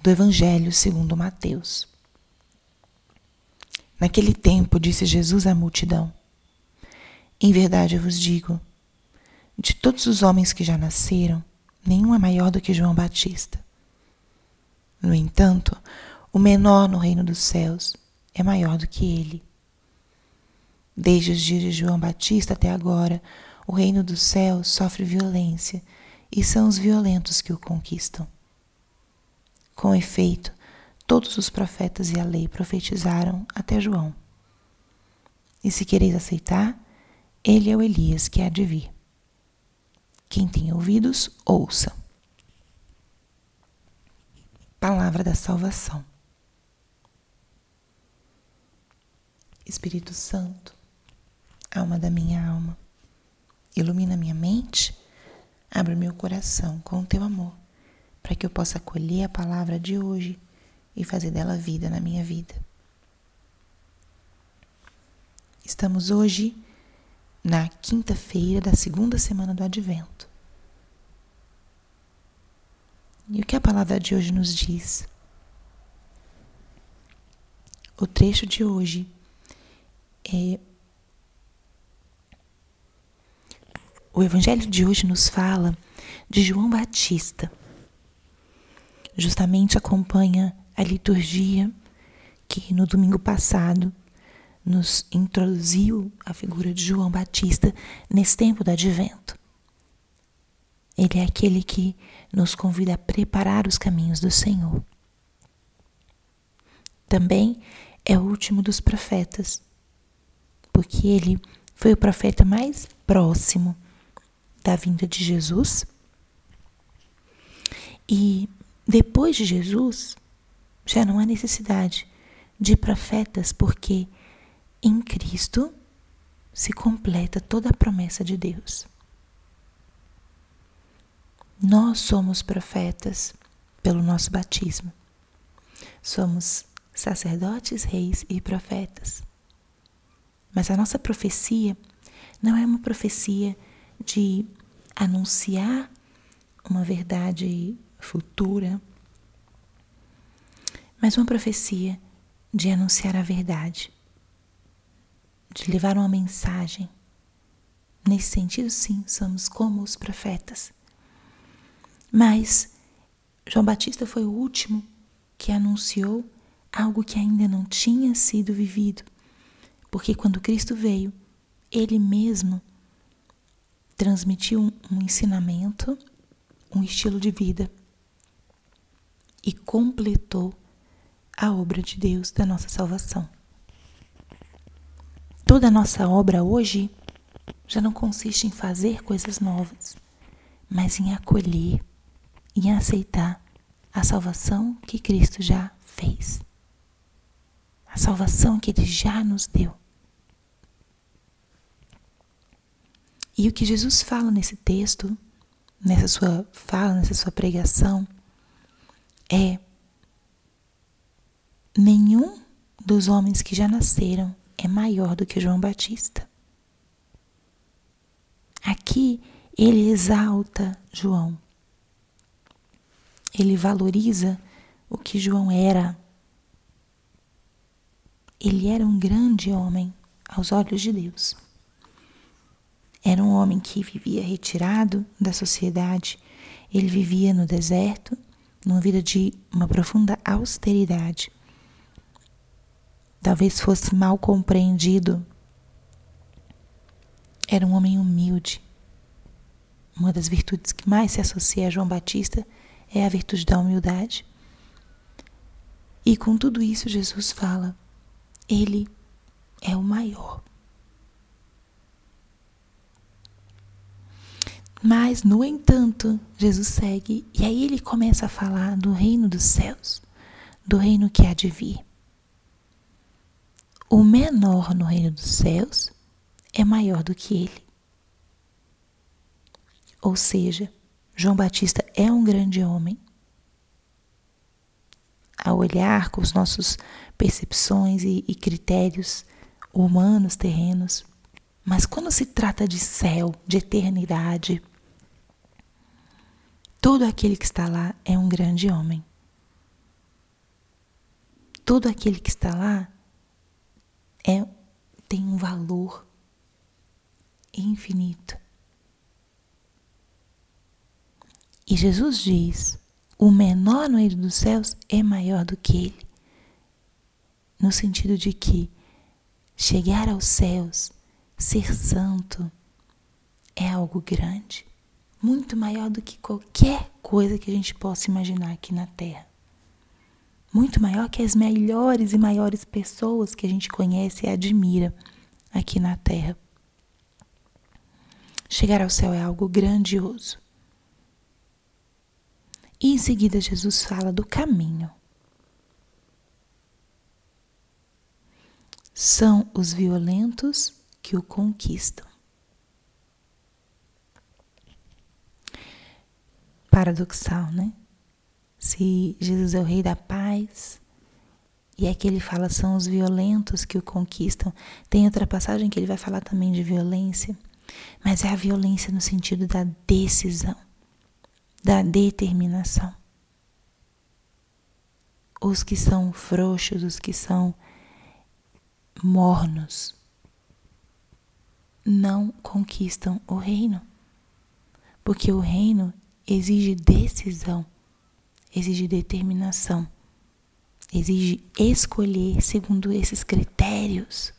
do Evangelho segundo Mateus. Naquele tempo disse Jesus à multidão: Em verdade eu vos digo, de todos os homens que já nasceram, nenhum é maior do que João Batista. No entanto, o menor no reino dos céus é maior do que ele. Desde os dias de João Batista até agora, o reino dos céus sofre violência e são os violentos que o conquistam. Com efeito, todos os profetas e a lei profetizaram até João. E se quereis aceitar, ele é o Elias que há de vir. Quem tem ouvidos, ouça. Palavra da salvação. Espírito Santo, alma da minha alma, ilumina minha mente, abre meu coração com o teu amor, para que eu possa acolher a palavra de hoje e fazer dela vida na minha vida. Estamos hoje na quinta-feira da segunda semana do Advento. E o que a palavra de hoje nos diz? O trecho de hoje é. O Evangelho de hoje nos fala de João Batista. Justamente acompanha a liturgia que no domingo passado nos introduziu a figura de João Batista nesse tempo do advento. Ele é aquele que nos convida a preparar os caminhos do Senhor. Também é o último dos profetas porque ele foi o profeta mais próximo da vinda de Jesus. E depois de Jesus, já não há necessidade de profetas, porque em Cristo se completa toda a promessa de Deus. Nós somos profetas pelo nosso batismo. Somos sacerdotes, reis e profetas. Mas a nossa profecia não é uma profecia de anunciar uma verdade futura, mas uma profecia de anunciar a verdade, de levar uma mensagem. Nesse sentido, sim, somos como os profetas. Mas João Batista foi o último que anunciou algo que ainda não tinha sido vivido porque quando Cristo veio, ele mesmo transmitiu um, ensinamento, um estilo de vida e completou a obra de Deus da nossa salvação. Toda a nossa obra hoje já não consiste em fazer coisas novas, mas em acolher, em aceitar a salvação que Cristo já fez a salvação que Ele já nos deu. E o que Jesus fala nesse texto, nessa sua fala, nessa sua pregação, é: nenhum dos homens que já nasceram é maior do que João Batista. Aqui ele exalta João. Ele valoriza o que João era, ele era um grande homem aos olhos de Deus. Era um homem que vivia retirado da sociedade, ele vivia no deserto, numa vida de uma profunda austeridade. Talvez fosse mal compreendido. Era um homem humilde. Uma das virtudes que mais se associa a João Batista é a virtude da humildade. E com tudo isso, Jesus fala: ele é o maior. Mas, no entanto, Jesus segue e aí ele começa a falar do reino dos céus, do reino que há de vir. O menor no reino dos céus é maior do que ele. Ou seja, João Batista é um grande homem, a olhar com os nossos percepções e, e critérios humanos, terrenos. Mas quando se trata de céu, de eternidade, todo aquele que está lá é um grande homem. todo aquele que está lá é tem um valor infinito. E Jesus diz: o menor no reino dos céus é maior do que ele. No sentido de que chegar aos céus, ser santo, é algo grande, muito maior do que qualquer coisa que a gente possa imaginar aqui na Terra. Muito maior que as melhores e maiores pessoas que a gente conhece e admira aqui na Terra. Chegar ao céu é algo grandioso. E em seguida, Jesus fala do caminho. São os violentos que o conquistam. Paradoxal, né? Se Jesus é o Rei da Paz, e aqui ele fala são os violentos que o conquistam. Tem outra passagem que ele vai falar também de violência, mas é a violência no sentido da decisão da determinação. Os que são frouxos, os que são mornos, não conquistam o reino. Porque o reino exige decisão, exige determinação, exige escolher segundo esses critérios.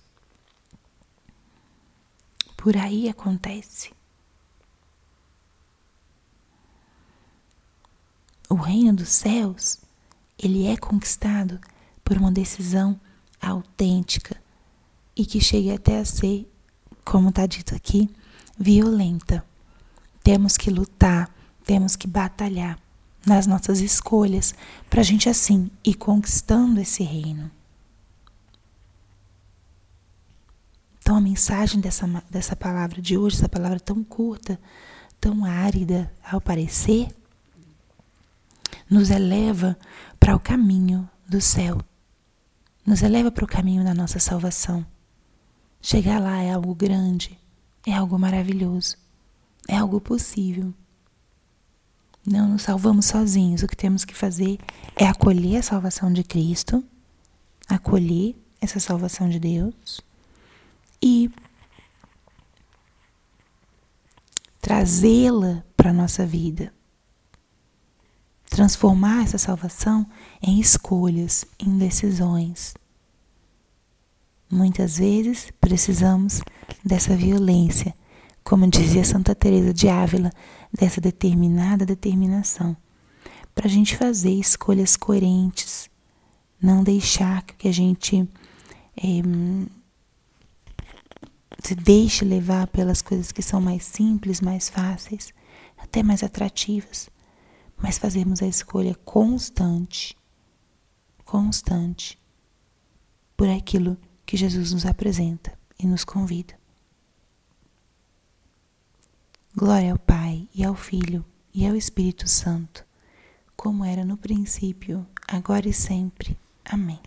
Por aí acontece. O reino dos céus, ele é conquistado por uma decisão autêntica e que chegue até a ser, como está dito aqui, violenta. Temos que lutar, temos que batalhar nas nossas escolhas para a gente assim ir conquistando esse reino. Então a mensagem dessa, dessa palavra de hoje, essa palavra tão curta, tão árida ao parecer, nos eleva para o caminho do céu, nos eleva para o caminho da nossa salvação. Chegar lá é algo grande, é algo maravilhoso, é algo possível. Não nos salvamos sozinhos. O que temos que fazer é acolher a salvação de Cristo, acolher essa salvação de Deus e trazê-la para a nossa vida transformar essa salvação em escolhas, em decisões. Muitas vezes precisamos dessa violência, como dizia Santa Teresa de Ávila, dessa determinada determinação, para a gente fazer escolhas coerentes, não deixar que a gente é, se deixe levar pelas coisas que são mais simples, mais fáceis, até mais atrativas mas fazermos a escolha constante, constante, por aquilo que Jesus nos apresenta e nos convida. Glória ao Pai e ao Filho e ao Espírito Santo, como era no princípio, agora e sempre. Amém.